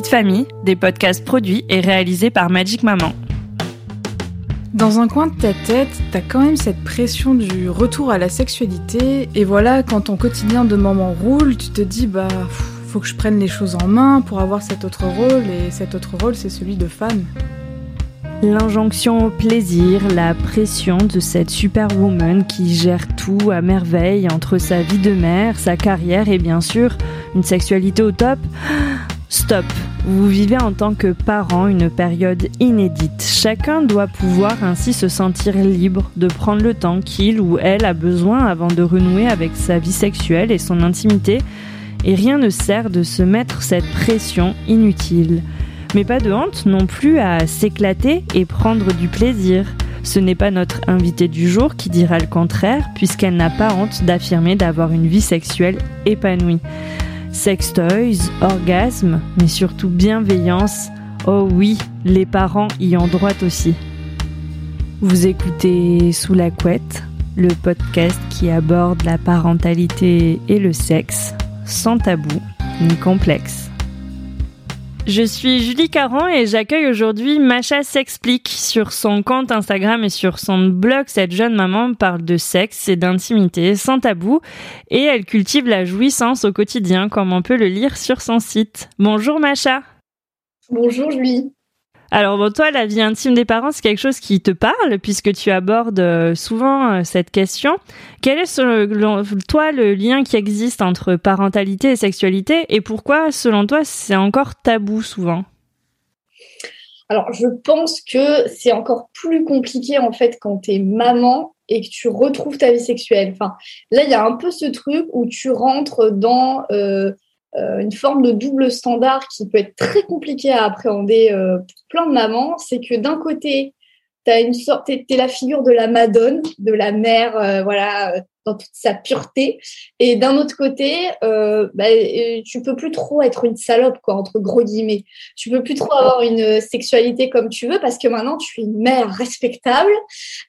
De famille, des podcasts produits et réalisés par Magic Maman. Dans un coin de ta tête, t'as quand même cette pression du retour à la sexualité, et voilà, quand ton quotidien de maman roule, tu te dis bah faut que je prenne les choses en main pour avoir cet autre rôle, et cet autre rôle c'est celui de femme. L'injonction au plaisir, la pression de cette superwoman qui gère tout à merveille entre sa vie de mère, sa carrière et bien sûr une sexualité au top. Stop. Vous vivez en tant que parent une période inédite. Chacun doit pouvoir ainsi se sentir libre de prendre le temps qu'il ou elle a besoin avant de renouer avec sa vie sexuelle et son intimité. Et rien ne sert de se mettre cette pression inutile. Mais pas de honte non plus à s'éclater et prendre du plaisir. Ce n'est pas notre invitée du jour qui dira le contraire, puisqu'elle n'a pas honte d'affirmer d'avoir une vie sexuelle épanouie. Sex toys, orgasme, mais surtout bienveillance. Oh oui, les parents y ont droit aussi. Vous écoutez Sous la couette, le podcast qui aborde la parentalité et le sexe, sans tabou ni complexe. Je suis Julie Caron et j'accueille aujourd'hui Macha s'explique sur son compte Instagram et sur son blog. Cette jeune maman parle de sexe et d'intimité sans tabou et elle cultive la jouissance au quotidien comme on peut le lire sur son site. Bonjour Macha. Bonjour Julie. Alors bon, toi, la vie intime des parents, c'est quelque chose qui te parle puisque tu abordes euh, souvent euh, cette question. Quel est selon toi le lien qui existe entre parentalité et sexualité et pourquoi, selon toi, c'est encore tabou souvent? Alors, je pense que c'est encore plus compliqué en fait quand tu es maman et que tu retrouves ta vie sexuelle. Enfin, là, il y a un peu ce truc où tu rentres dans euh, une forme de double standard qui peut être très compliqué à appréhender euh, pour plein de mamans, c'est que d'un côté, tu as une sorte, t'es, la figure de la madone, de la mère, euh, voilà, dans toute sa pureté. Et d'un autre côté, euh, bah, tu peux plus trop être une salope, quoi, entre gros guillemets. Tu peux plus trop avoir une sexualité comme tu veux parce que maintenant tu es une mère respectable.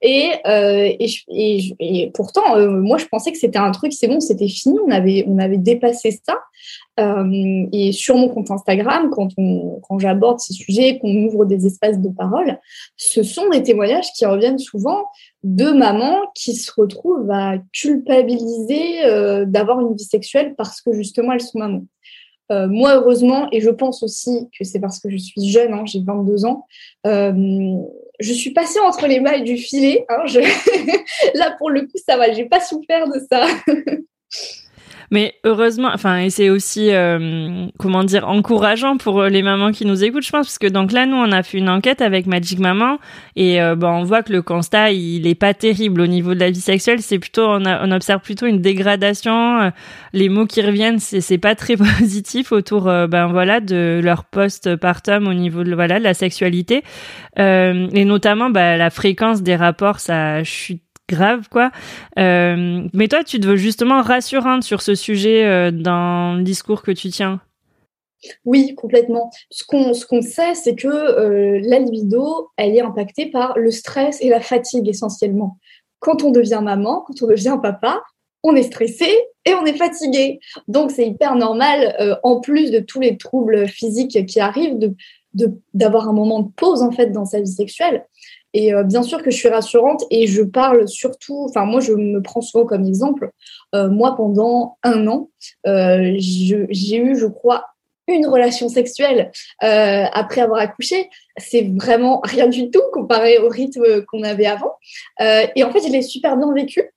Et, euh, et, et, et, pourtant, moi, je pensais que c'était un truc, c'est bon, c'était fini, on avait, on avait dépassé ça. Euh, et sur mon compte Instagram, quand, on, quand j'aborde ces sujets, qu'on ouvre des espaces de parole, ce sont des témoignages qui reviennent souvent de mamans qui se retrouvent à culpabiliser euh, d'avoir une vie sexuelle parce que justement elles sont mamans. Euh, moi, heureusement, et je pense aussi que c'est parce que je suis jeune, hein, j'ai 22 ans, je suis passée entre les mailles du filet. Hein, je... Là, pour le coup, ça va, j'ai pas souffert de ça. Mais heureusement, enfin, et c'est aussi, euh, comment dire, encourageant pour les mamans qui nous écoutent, je pense, parce que donc là, nous, on a fait une enquête avec Magic Maman, et euh, on voit que le constat, il est pas terrible au niveau de la vie sexuelle. C'est plutôt, on, on observe plutôt une dégradation. Euh, les mots qui reviennent, c'est c'est pas très positif autour, euh, ben voilà, de leur post-partum au niveau de voilà de la sexualité, et notamment, bah, la fréquence des rapports, ça chute grave quoi. Euh, mais toi, tu te veux justement rassurante sur ce sujet euh, dans le discours que tu tiens? Oui, complètement. Ce qu'on ce sait, c'est que euh, elle est impactée par le stress et la fatigue essentiellement. Quand on devient maman, quand on devient papa, on est stressé et on est fatigué. Donc c'est hyper normal, euh, en plus de tous les troubles physiques qui arrivent, de d'avoir un moment de pause en fait dans sa vie sexuelle. Et euh, bien sûr que je suis rassurante et je parle surtout, enfin moi je me prends souvent comme exemple. Euh, moi pendant un an, euh, j'ai eu, je crois, une relation sexuelle après avoir accouché. C'est vraiment rien du tout comparé au rythme qu'on avait avant. et en fait, je l'ai super bien vécu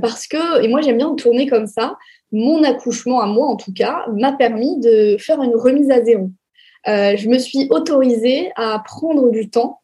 parce que, et moi j'aime bien tourner comme ça, mon accouchement à moi en tout cas m'a permis de faire une remise à zéro. je me suis autorisée à prendre du temps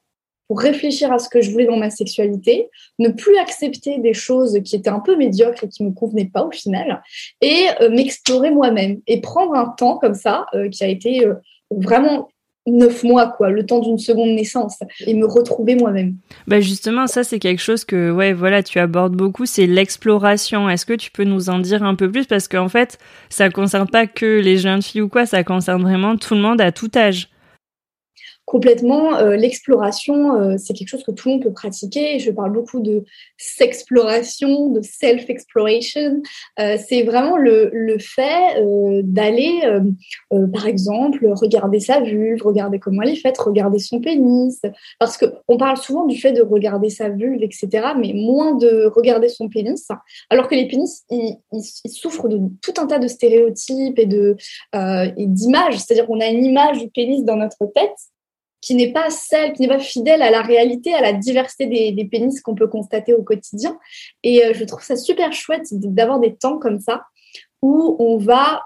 pour réfléchir à ce que je voulais dans ma sexualité, ne plus accepter des choses qui étaient un peu médiocres et qui me convenaient pas au final, et euh, m'explorer moi-même et prendre un temps comme ça euh, qui a été euh, vraiment neuf mois, quoi, le temps d'une seconde naissance, et me retrouver moi-même. Bah justement, ça c'est quelque chose que, ouais, voilà, tu abordes beaucoup, c'est l'exploration. Est-ce que tu peux nous en dire un peu plus? Parce qu'en fait, ça concerne pas que les jeunes filles ou quoi, ça concerne vraiment tout le monde à tout âge complètement. Euh, l'exploration, euh, c'est quelque chose que tout le monde peut pratiquer. Je parle beaucoup de s'exploration, de self-exploration. Euh, c'est vraiment le, le fait d'aller, par exemple, regarder sa vulve, regarder comment elle est faite, regarder son pénis. Parce que on parle souvent du fait de regarder sa vulve, etc., mais moins de regarder son pénis. Alors que les pénis, ils, ils, souffrent de tout un tas de stéréotypes et de et d'images. C'est-à-dire qu'on a une image du pénis dans notre tête qui n'est pas celle, qui n'est pas fidèle à la réalité, à la diversité des, pénis qu'on peut constater au quotidien. Et euh, je trouve ça super chouette d'avoir des temps comme ça où on va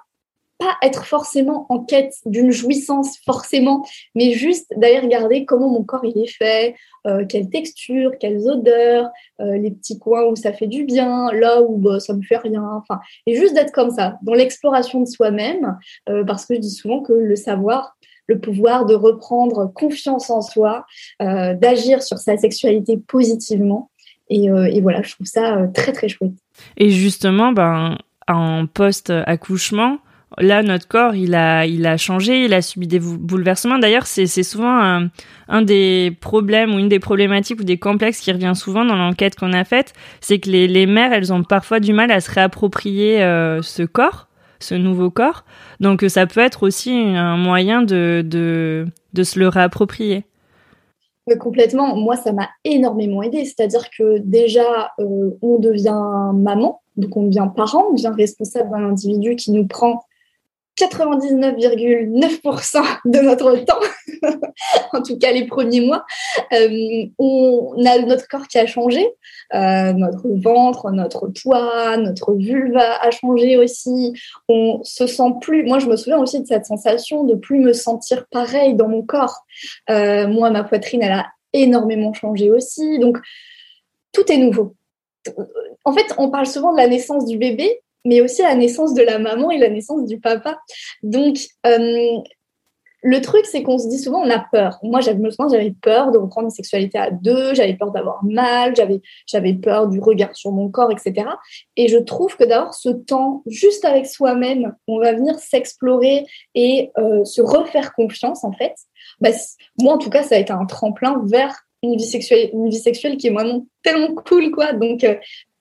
pas être forcément en quête d'une jouissance forcément, mais juste d'aller regarder comment mon corps il est fait, euh, quelle texture, quelles odeurs, euh, les petits coins où ça fait du bien, là où bah, ça me fait rien, enfin, et juste d'être comme ça, dans l'exploration de soi-même, parce que je dis souvent que le savoir, le pouvoir de reprendre confiance en soi, euh, d'agir sur sa sexualité positivement. Et, euh, voilà, je trouve ça euh, très très chouette. Et justement, ben, en post-accouchement, là, notre corps, il a, il a changé, il a subi des bouleversements. D'ailleurs, c'est, souvent un, des problèmes ou une des problématiques ou des complexes qui revient souvent dans l'enquête qu'on a faite, c'est que les, les, mères, elles ont parfois du mal à se réapproprier ce corps ce nouveau corps. Donc ça peut être aussi un moyen de, de, se le réapproprier. complètement. Moi, ça m'a énormément aidé. C'est-à-dire que déjà, euh, on devient maman, donc on devient parent, on devient responsable d'un individu qui nous prend 99,9% de notre temps, en tout cas les premiers mois, euh, on a notre corps qui a changé, euh, notre ventre, notre poids, notre vulva a changé aussi. On se sent plus. Moi, je me souviens aussi de cette sensation de plus me sentir pareil dans mon corps. Euh, moi, ma poitrine, elle a énormément changé aussi. Donc, tout est nouveau. En fait, on parle souvent de la naissance du bébé, mais aussi la naissance de la maman et la naissance du papa. Donc, euh, le truc, c'est qu'on se dit souvent, on a peur. Moi, j'avais, j'avais peur de reprendre une sexualité à deux, j'avais peur d'avoir mal, j'avais, j'avais peur du regard sur mon corps, etc. Et je trouve que d'avoir ce temps juste avec soi-même, on va venir s'explorer et euh, se refaire confiance, en fait. Bah, moi, en tout cas, ça a été un tremplin vers une vie sexuelle, une vie sexuelle qui est vraiment tellement cool, quoi. Donc, euh,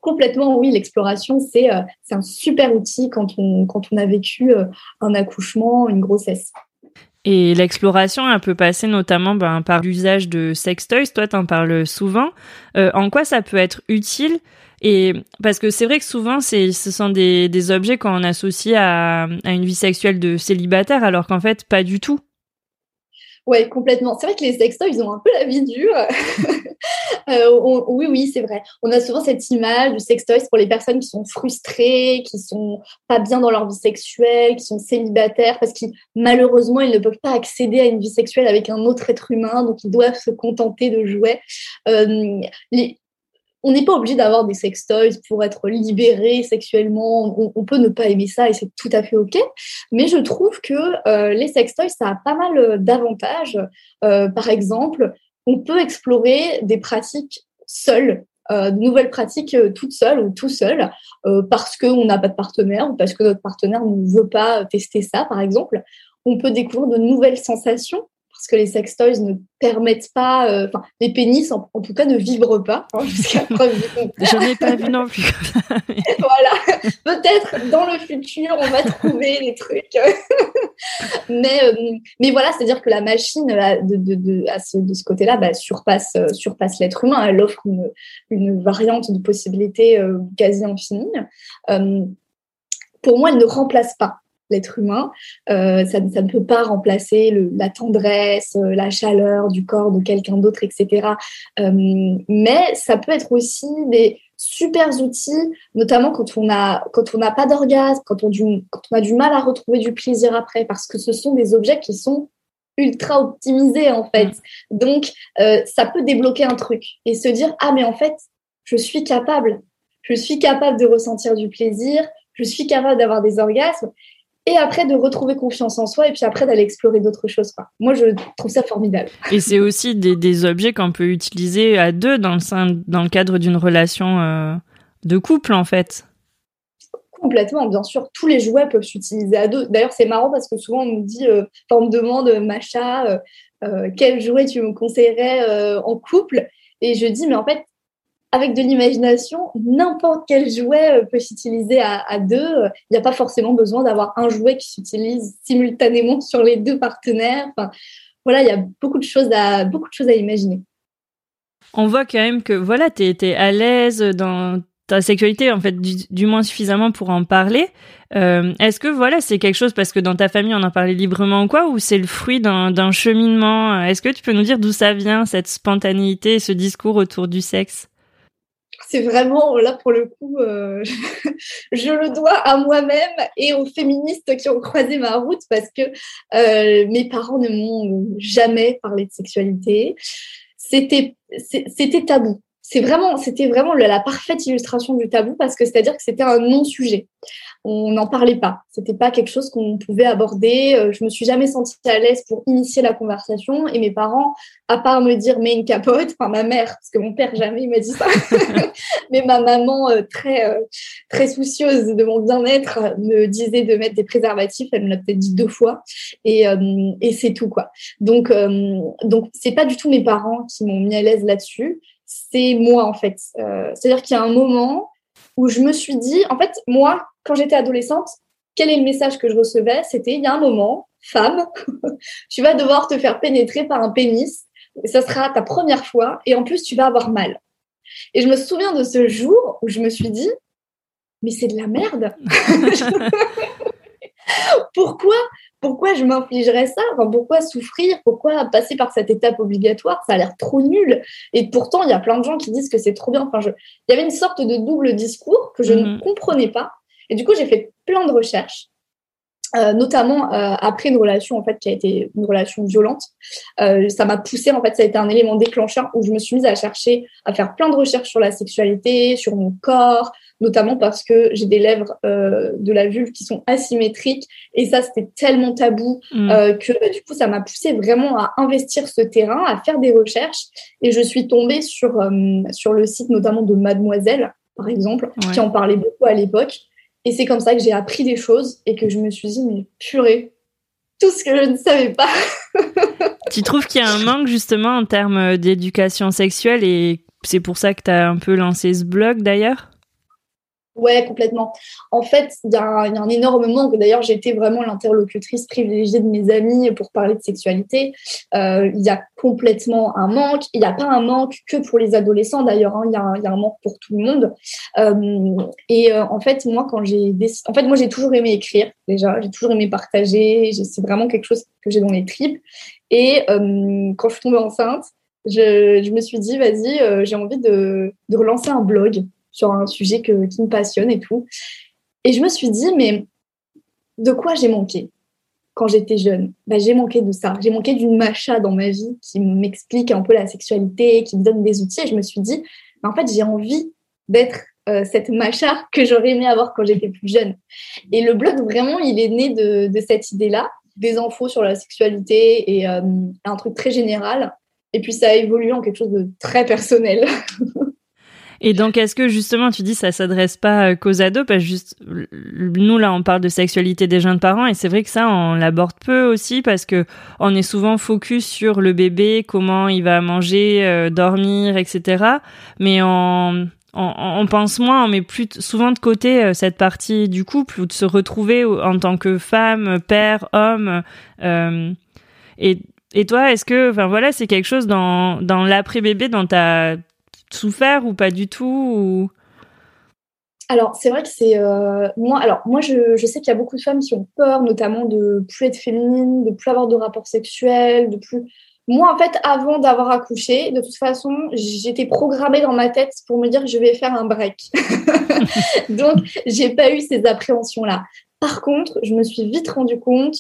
complètement, oui, l'exploration, c'est euh, c'est un super outil quand on, quand on a vécu euh, un accouchement, une grossesse. Et l'exploration, elle peut passer notamment ben, par l'usage de sextoys. Toi, tu en parles souvent. Euh, en quoi ça peut être utile? Et parce que c'est vrai que souvent, ce sont des, des objets qu'on associe à, à une vie sexuelle de célibataire, alors qu'en fait, pas du tout. Ouais, complètement. C'est vrai que les sextoys, ils ont un peu la vie dure. Euh, oui, oui, c'est vrai. On a souvent cette image du sextoys pour les personnes qui sont frustrées, qui sont pas bien dans leur vie sexuelle, qui sont célibataires, parce qu'ils malheureusement ils ne peuvent pas accéder à une vie sexuelle avec un autre être humain, donc ils doivent se contenter de jouets. Euh, on n'est pas obligé d'avoir des sextoys pour être libéré sexuellement. On, peut ne pas aimer ça et c'est tout à fait OK. Mais je trouve que euh, les sextoys, ça a pas mal d'avantages. par exemple, on peut explorer des pratiques seules, euh, de nouvelles pratiques euh, toutes seules ou tout seul, euh, parce qu'on n'a pas de partenaire ou parce que notre partenaire ne veut pas tester ça, par exemple. On peut découvrir de nouvelles sensations parce que les sextoys ne permettent pas, euh, enfin, les pénis en, tout cas ne vibrent pas, hein, jusqu'à preuve du J'en ai pas vu non plus. voilà, peut-être dans le futur on va trouver des trucs, mais euh, mais voilà, c'est-à-dire que la machine euh, de, de, de, à ce, de ce côté-là bah, surpasse surpasse l'être humain. Elle offre une, une variante de possibilités quasi infinie. pour moi, elle ne remplace pas l'être humain. Euh, ça, ne peut pas remplacer la tendresse, euh, la chaleur du corps de quelqu'un d'autre, etc. Euh, mais ça peut être aussi des super outils, notamment quand on a quand on n'a pas d'orgasme, quand on, quand on a du mal à retrouver du plaisir après, parce que ce sont des objets qui sont ultra optimisé en fait. Mm. Donc, euh, ça peut débloquer un truc et se dire ah mais en fait, je suis capable, je suis capable de ressentir du plaisir, je suis capable d'avoir des orgasmes et après de retrouver confiance en soi et puis après d'aller explorer d'autres choses. Quoi. Moi, je trouve ça formidable. Et c'est aussi des, des objets qu'on peut utiliser à deux dans le, dans le cadre d'une relation euh, de couple en fait. Complètement, bien sûr, tous les jouets peuvent s'utiliser à deux. D'ailleurs, c'est marrant parce que souvent on me dit, euh, on me demande, Macha, euh, euh, quel jouet tu me conseillerais en couple? Et je dis, mais en fait, avec de l'imagination, n'importe quel jouet peut s'utiliser à, deux. Il n'y a pas forcément besoin d'avoir un jouet qui s'utilise simultanément sur les deux partenaires. Enfin, voilà, il y a beaucoup de choses à, beaucoup de choses à imaginer. On voit quand même que voilà, tu es, à l'aise dans ta sexualité en fait du, moins suffisamment pour en parler. Euh, est-ce que voilà c'est quelque chose parce que dans ta famille on en parlait librement ou quoi ou c'est le fruit d'un cheminement? Est-ce que tu peux nous dire d'où ça vient cette spontanéité, ce discours autour du sexe? C'est vraiment là pour le coup, euh, je le dois à moi-même et aux féministes qui ont croisé ma route parce que euh, mes parents ne m'ont jamais parlé de sexualité. C'était c'était tabou c'est vraiment, c'était vraiment la, parfaite illustration du tabou parce que c'est-à-dire que c'était un non-sujet. On n'en parlait pas. C'était pas quelque chose qu'on pouvait aborder. Euh, je me suis jamais sentie à l'aise pour initier la conversation et mes parents, à part me dire mets une capote, enfin ma mère, parce que mon père jamais il m'a dit ça, mais ma maman euh, très euh, très soucieuse de mon bien-être me disait de mettre des préservatifs. Elle me l'a peut-être dit deux fois et, et c'est tout quoi. Donc donc c'est pas du tout mes parents qui m'ont mis à l'aise là-dessus c'est moi en fait. Euh, c'est-à-dire qu'il y a un moment où je me suis dit, en fait, moi, quand j'étais adolescente, quel est le message que je recevais? C'était, il y a un moment, femme, tu vas devoir te faire pénétrer par un pénis, et ça sera ta première fois, et en plus, tu vas avoir mal. Et je me souviens de ce jour où je me suis dit, mais c'est de la merde. Pourquoi? Pourquoi je m'infligerais ça? Pourquoi souffrir? Pourquoi passer par cette étape obligatoire? Ça a l'air trop nul. Et pourtant, il y a plein de gens qui disent que c'est trop bien. Enfin, je... Il y avait une sorte de double discours que je ne mhm. comprenais pas. Et du coup, j'ai fait plein de recherches. Euh, notamment euh, après une relation en fait qui a été une relation violente euh, ça m'a poussé en fait ça a été un élément déclencheur où je me suis mise à chercher à faire plein de recherches sur la sexualité sur mon corps notamment parce que j'ai des lèvres euh, de la vulve qui sont asymétriques et ça c'était tellement tabou mm. euh, que bah, du coup ça m'a poussé vraiment à investir ce terrain, à faire des recherches et je suis tombée sur euh, sur le site notamment de Mademoiselle par exemple qui en parlait beaucoup à l'époque et c'est comme ça que j'ai appris des choses et que je me suis dit mais purée tout ce que je ne savais pas. tu trouves qu'il y a un manque justement en termes d'éducation sexuelle et c'est pour ça que tu as un peu lancé ce blog d'ailleurs? Ouais, complètement. En fait, il y, a un énorme manque. D'ailleurs, j'étais vraiment l'interlocutrice privilégiée de mes amis pour parler de sexualité. Euh, il y a complètement un manque. Il n'y a pas un manque que pour les adolescents, d'ailleurs. Hein. Il y, a un manque pour tout le monde. Euh, et euh, en fait, moi, quand j'ai moi, j'ai toujours aimé écrire, déjà. J'ai toujours aimé partager. C'est vraiment quelque chose que j'ai dans les tripes. Et quand je suis tombée enceinte, je, me suis dit, vas-y, j'ai envie de relancer un blog sur un sujet que, qui me passionne et tout. Et je me suis dit, mais de quoi j'ai manqué quand j'étais jeune? Bah, J'ai manqué de ça. J'ai manqué d'une macha dans ma vie qui m'explique un peu la sexualité, qui me donne des outils. Et je me suis dit, en fait, j'ai envie d'être euh, cette macha que j'aurais aimé avoir quand j'étais plus jeune. Et le blog, vraiment, il est né de, cette idée-là, des infos sur la sexualité et euh, un truc très général. Et puis ça a évolué en quelque chose de très personnel. Et donc, est-ce que justement, tu dis ça s'adresse pas euh, qu'aux ados? Parce que juste, nous là, on parle de sexualité des jeunes parents, et c'est vrai que ça, on l'aborde peu aussi parce que on est souvent focus sur le bébé, comment il va manger, euh, dormir, etc. Mais on, on, pense moins, on met plus souvent de côté euh, cette partie du couple ou de se retrouver en tant que femme, père, homme. et, et toi, est-ce que, enfin voilà, c'est quelque chose dans, dans l'après-bébé dont tu as souffert ou pas du tout Alors, c'est vrai que c'est. Euh, moi, alors, moi je, sais qu'il y a beaucoup de femmes qui ont peur, notamment de plus être féminine, de plus avoir de rapports sexuels, de plus. Moi, en fait, avant d'avoir accouché, de toute façon, j'étais programmée dans ma tête pour me dire que je vais faire un break. Donc, j'ai pas eu ces appréhensions-là. Par contre, je me suis vite rendu compte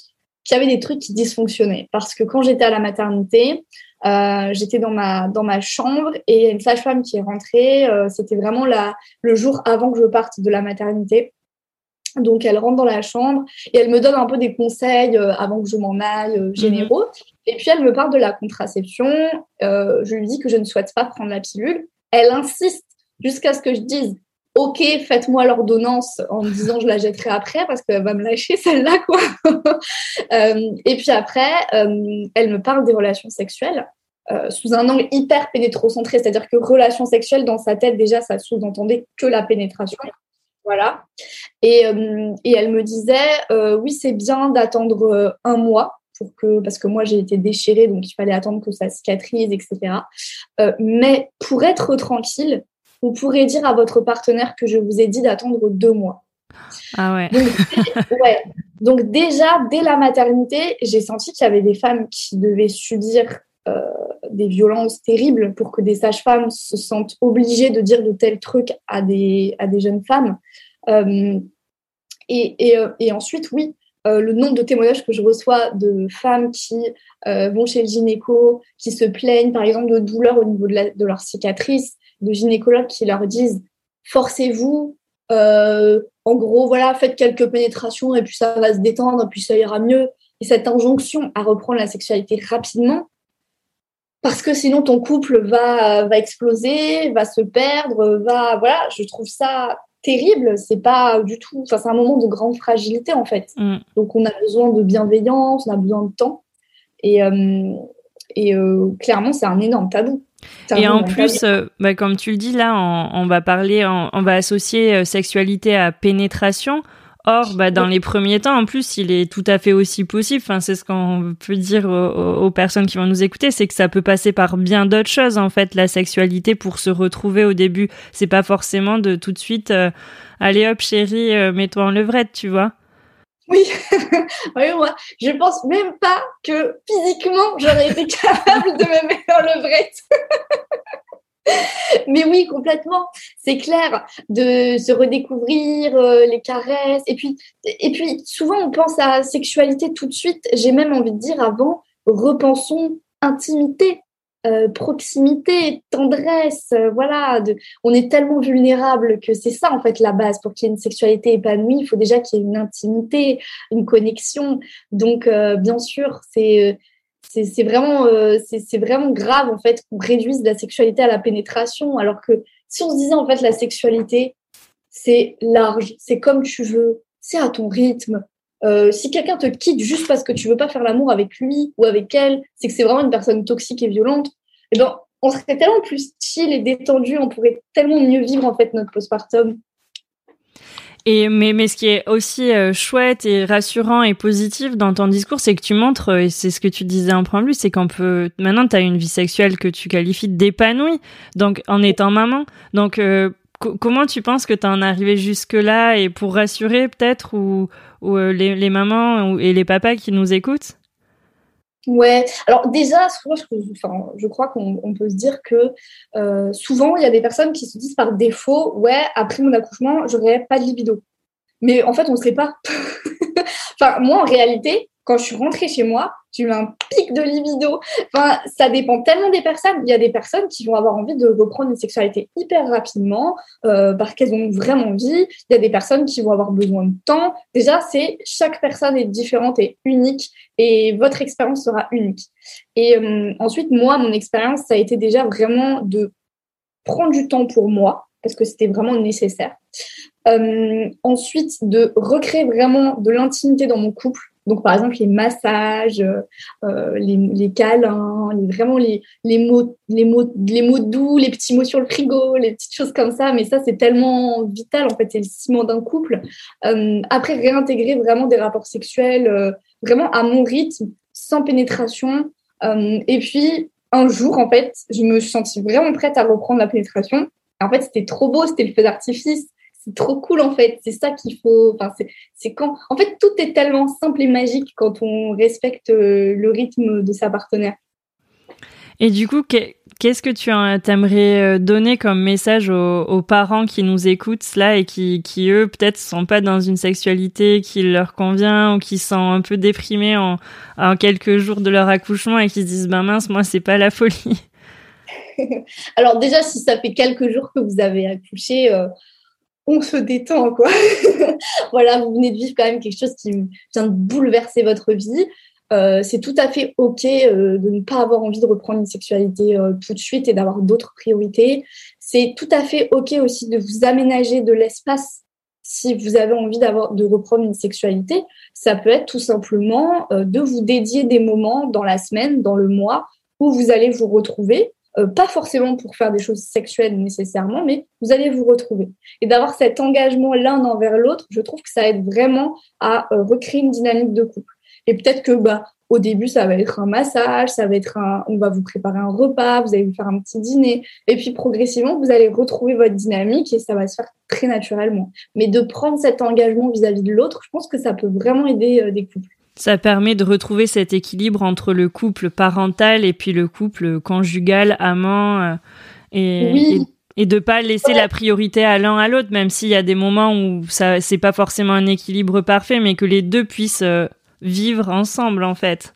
qu'il y avait des trucs qui dysfonctionnaient. Parce que quand j'étais à la maternité, euh, j'étais dans ma, dans ma chambre et il y a une sage-femme qui est rentrée. Euh, c'était vraiment la, le jour avant que je parte de la maternité. Donc, elle rentre dans la chambre et elle me donne un peu des conseils euh, avant que je m'en aille, euh, généraux. Mhm. Et puis, elle me parle de la contraception. Je lui dis que je ne souhaite pas prendre la pilule. Elle insiste jusqu'à ce que je dise Ok, faites-moi l'ordonnance en me disant je la jetterai après parce qu'elle va me lâcher celle-là, quoi. et puis après, elle me parle des relations sexuelles. sous un angle hyper pénétrocentré, c'est-à-dire que relations sexuelles dans sa tête déjà ça sous-entendait que la pénétration. Voilà. Et, euh, et elle me disait, euh, oui, c'est bien d'attendre euh, un mois pour que, parce que moi j'ai été déchirée, donc il fallait attendre que ça cicatrise, etc. mais pour être tranquille, vous pourrez dire à votre partenaire que je vous ai dit d'attendre deux mois. Ah ouais. Donc, ouais. Donc déjà, dès la maternité, j'ai senti qu'il y avait des femmes qui devaient subir des violences terribles pour que des sages-femmes se sentent obligées de dire de tels trucs à des, à des jeunes femmes. Euh, et, et, euh, et, ensuite, oui, euh, le nombre de témoignages que je reçois de femmes qui vont chez le gynéco, qui se plaignent par exemple de douleurs au niveau de, de leur cicatrice, de gynécologues qui leur disent forcez-vous, en gros, voilà, faites quelques pénétrations et puis ça va se détendre, puis ça ira mieux. Et cette injonction à reprendre la sexualité rapidement, parce que sinon ton couple va, va exploser, va se perdre, va voilà, je trouve ça terrible, c'est pas du tout, enfin c'est un moment de grande fragilité en fait. Mm. Donc on a besoin de bienveillance, on a besoin de temps et euh, et euh, clairement c'est un énorme tabou. Et en plus, euh, bah, comme tu le dis là, on, va parler, on va associer sexualité à pénétration. Or, bah, dans les premiers temps, en plus, il est tout à fait aussi possible. Enfin, c'est ce qu'on peut dire aux, personnes qui vont nous écouter, c'est que ça peut passer par bien d'autres choses. En fait, la sexualité pour se retrouver au début, c'est pas forcément de tout de suite, euh, allez hop, chérie, euh, mets-toi en levrette, tu vois. Oui, moi, je pense même pas que physiquement j'aurais été capable de me mettre en levrette. Mais oui, complètement. C'est clair de se redécouvrir euh, les caresses. Et puis, et puis, souvent, on pense à sexualité tout de suite. J'ai même envie de dire avant, repensons intimité, euh, proximité, tendresse. Euh, voilà, on est tellement vulnérable que c'est ça en fait la base pour qu'il y ait une sexualité épanouie. Il faut déjà qu'il y ait une intimité, une connexion. Donc, bien sûr, c'est c'est vraiment, euh, c'est vraiment grave en fait qu'on réduise la sexualité à la pénétration, alors que si on se disait en fait la sexualité, c'est large, c'est comme tu veux, c'est à ton rythme. Euh, si quelqu'un te quitte juste parce que tu veux pas faire l'amour avec lui ou avec elle, c'est que c'est vraiment une personne toxique et violente. Et eh ben, on serait tellement plus chill et détendu, on pourrait tellement mieux vivre en fait notre postpartum. Et mais mais ce qui est aussi euh, chouette et rassurant et positif dans ton discours, c'est que tu montres euh, et c'est ce que tu disais en préambule, c'est qu'on peut maintenant tu as une vie sexuelle que tu qualifies d'épanouie. Donc en étant maman. Donc comment tu penses que tu en arrivé jusque là et pour rassurer peut-être ou, ou les, mamans et les papas qui nous écoutent? Ouais, alors déjà, je crois qu'on peut se dire que euh, souvent, il y a des personnes qui se disent par défaut, ouais, après mon accouchement, j'aurais pas de libido. Mais en fait, on ne sait pas. enfin, moi, en réalité, quand je suis rentrée chez moi, j'ai eu un pic de libido. Enfin, ça dépend tellement des personnes. Il y a des personnes qui vont avoir envie de reprendre une sexualité hyper rapidement euh, parce qu'elles ont vraiment envie. Il y a des personnes qui vont avoir besoin de temps. Déjà, c'est chaque personne est différente et unique et votre expérience sera unique. Et euh, ensuite, moi, mon expérience, ça a été déjà vraiment de prendre du temps pour moi parce que c'était vraiment nécessaire. Euh, ensuite, de recréer vraiment de l'intimité dans mon couple donc, par exemple, les massages, euh, les, les, câlins, vraiment les, les, mots, les, mots, les mots doux, les petits mots sur le frigo, les petites choses comme ça. Mais ça, c'est tellement vital, en fait, c'est le ciment d'un couple. Euh, après, réintégrer vraiment des rapports sexuels, euh, vraiment à mon rythme, sans pénétration. et puis, un jour, en fait, je me suis sentie vraiment prête à reprendre la pénétration. En fait, c'était trop beau, c'était le feu d'artifice c'est trop cool en fait. C'est ça qu'il faut. Enfin, c'est quand. En fait, tout est tellement simple et magique quand on respecte euh, le rythme de sa partenaire. Et du coup, qu'est-ce que tu aimerais euh, donner comme message aux, parents qui nous écoutent là et qui, qui eux, peut-être, sont pas dans une sexualité qui leur convient ou qui sont un peu déprimés en, en quelques jours de leur accouchement et qui se disent, ben mince, moi, c'est pas la folie. Alors déjà, si ça fait quelques jours que vous avez accouché, euh, on se détend, quoi. voilà, vous venez de vivre quand même quelque chose qui vient de bouleverser votre vie. Euh, c'est tout à fait OK euh, de ne pas avoir envie de reprendre une sexualité tout de suite et d'avoir d'autres priorités. C'est tout à fait OK aussi de vous aménager de l'espace si vous avez envie d'avoir de reprendre une sexualité. Ça peut être tout simplement de vous dédier des moments dans la semaine, dans le mois, où vous allez vous retrouver euh, pas forcément pour faire des choses sexuelles nécessairement, mais vous allez vous retrouver. Et d'avoir cet engagement l'un envers l'autre, je trouve que ça aide vraiment à euh, recréer une dynamique de couple. Et peut-être que bah, au début, ça va être un massage, ça va être un, on va vous préparer un repas, vous allez vous faire un petit dîner, et puis progressivement, vous allez retrouver votre dynamique et ça va se faire très naturellement. Mais de prendre cet engagement vis-à-vis de l'autre, je pense que ça peut vraiment aider euh, des couples. Ça permet de retrouver cet équilibre entre le couple parental et puis le couple conjugal, amant, euh, et, et, de pas laisser la priorité à l'un à l'autre, même s'il y a des moments où ça c'est pas forcément un équilibre parfait, mais que les deux puissent euh, vivre ensemble en fait.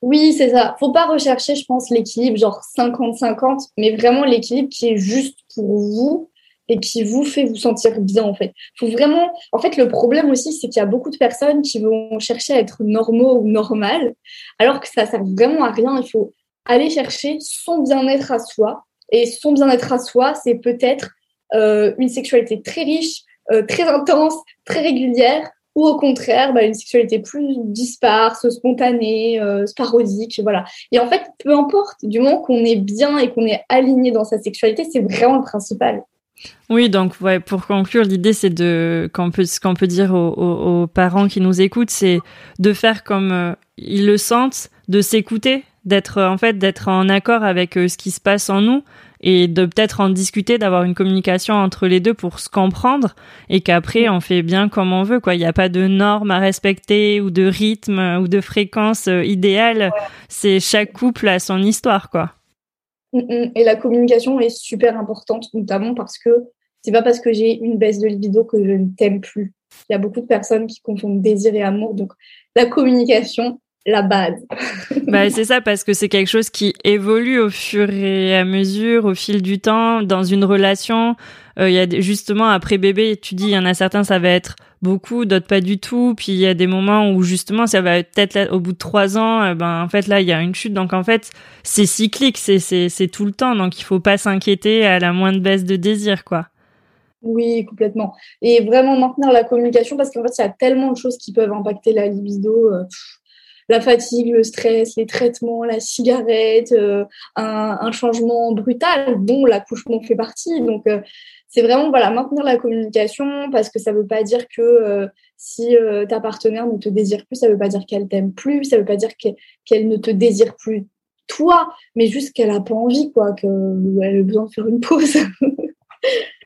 Oui, c'est ça. Faut pas rechercher, je pense, l'équilibre genre 50-50, mais vraiment l'équilibre qui est juste pour vous et qui vous fait vous sentir bien en fait. Faut vraiment en fait le problème aussi c'est qu'il y a beaucoup de personnes qui vont chercher à être normaux ou normales alors que ça sert vraiment à rien, il faut aller chercher son bien-être à soi et son bien-être à soi, c'est peut-être euh, une sexualité très riche, euh, très intense, très régulière ou au contraire bah, une sexualité plus disparse, spontanée, euh, parodique, voilà. Et en fait, peu importe, du moment qu'on est bien et qu'on est aligné dans sa sexualité, c'est vraiment le principal. Oui, donc ouais, pour conclure, l'idée c'est de qu'on peut ce qu'on peut dire aux, parents qui nous écoutent, c'est de faire comme euh, ils le sentent, de s'écouter, d'être en fait d'être en accord avec euh, ce qui se passe en nous et de peut-être en discuter, d'avoir une communication entre les deux pour se comprendre et qu'après on fait bien comme on veut quoi. Il n'y a pas de normes à respecter ou de rythme ou de fréquence euh, idéale. C'est chaque couple a son histoire quoi. Mm, mm. Et la communication est super importante, notamment parce que c'est pas parce que j'ai une baisse de libido que je ne t'aime plus. Il y a beaucoup de personnes qui confondent désir et amour. Donc, la communication, la base. bah, c'est ça, parce que c'est quelque chose qui évolue au fur et à mesure, au fil du temps, dans une relation. Euh, y a justement, après bébé, tu dis, il y en a certains, ça va être beaucoup, d'autres pas du tout. Puis il y a des moments où justement, ça va peut-être au bout de trois ans, euh, ben en fait là, il y a une chute. Donc en fait, c'est cyclique, c'est c'est tout le temps. Donc il faut pas s'inquiéter à la moindre baisse de désir, quoi. Oui, complètement. Et vraiment maintenir la communication parce qu'en fait, il y a tellement de choses qui peuvent impacter la libido. Euh, la fatigue, le stress, les traitements, la cigarette, euh, un, changement brutal dont l'accouchement fait partie. Donc, c'est vraiment voilà maintenir la communication parce que ça veut pas dire que euh, si euh, ta partenaire ne te désire plus, ça veut pas dire qu'elle t'aime plus, ça veut pas dire qu'elle ne te désire plus toi, mais juste qu'elle a pas envie quoi, qu'elle a besoin de faire une pause.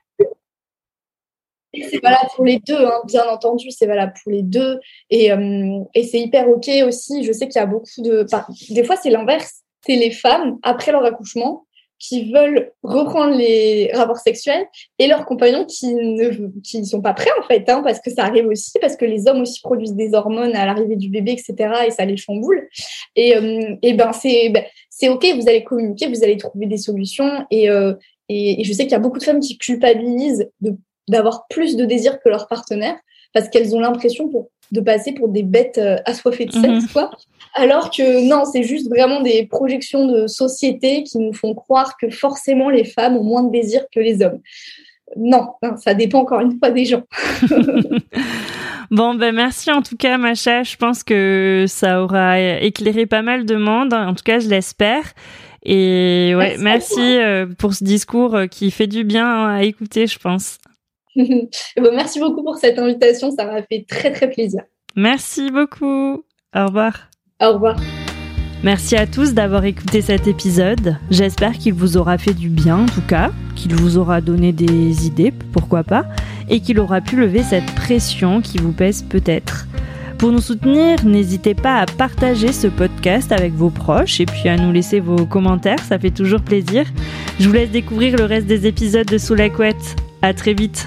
c'est valable pour les deux, hein, bien entendu, c'est valable pour les deux. Et, euh, et c'est hyper OK aussi. Je sais qu'il y a beaucoup de. des fois, c'est l'inverse. C'est les femmes, après leur accouchement, qui veulent reprendre les rapports sexuels et leurs compagnons qui ne qui sont pas prêts en fait, hein, parce que ça arrive aussi, parce que les hommes aussi produisent des hormones à l'arrivée du bébé, etc. Et ça les chamboule. Et, euh, et ben c'est ben, ok, vous allez communiquer, vous allez trouver des solutions. Et, euh, et, je sais qu'il y a beaucoup de femmes qui culpabilisent de d'avoir plus de désir que leur partenaire parce qu'elles ont l'impression de passer pour des bêtes euh, assoiffées de sexe, mhm. quoi. Alors que non, c'est juste vraiment des projections de société qui nous font croire que forcément les femmes ont moins de désir que les hommes. Non, ça dépend encore une fois des gens. bon, ben merci en tout cas, Macha. Je pense que ça aura éclairé pas mal de monde. En tout cas, je l'espère. Et ouais, merci, euh, pour ce discours euh, qui fait du bien à écouter, je pense. bon, merci beaucoup pour cette invitation. Ça m'a fait très très plaisir. Merci beaucoup. Au revoir. Au revoir. Merci à tous d'avoir écouté cet épisode. J'espère qu'il vous aura fait du bien en tout cas, qu'il vous aura donné des idées, pourquoi pas, et qu'il aura pu lever cette pression qui vous pèse peut-être. Pour nous soutenir, n'hésitez pas à partager ce podcast avec vos proches et puis à nous laisser vos commentaires, ça fait toujours plaisir. Je vous laisse découvrir le reste des épisodes de Sous la couette. À très vite.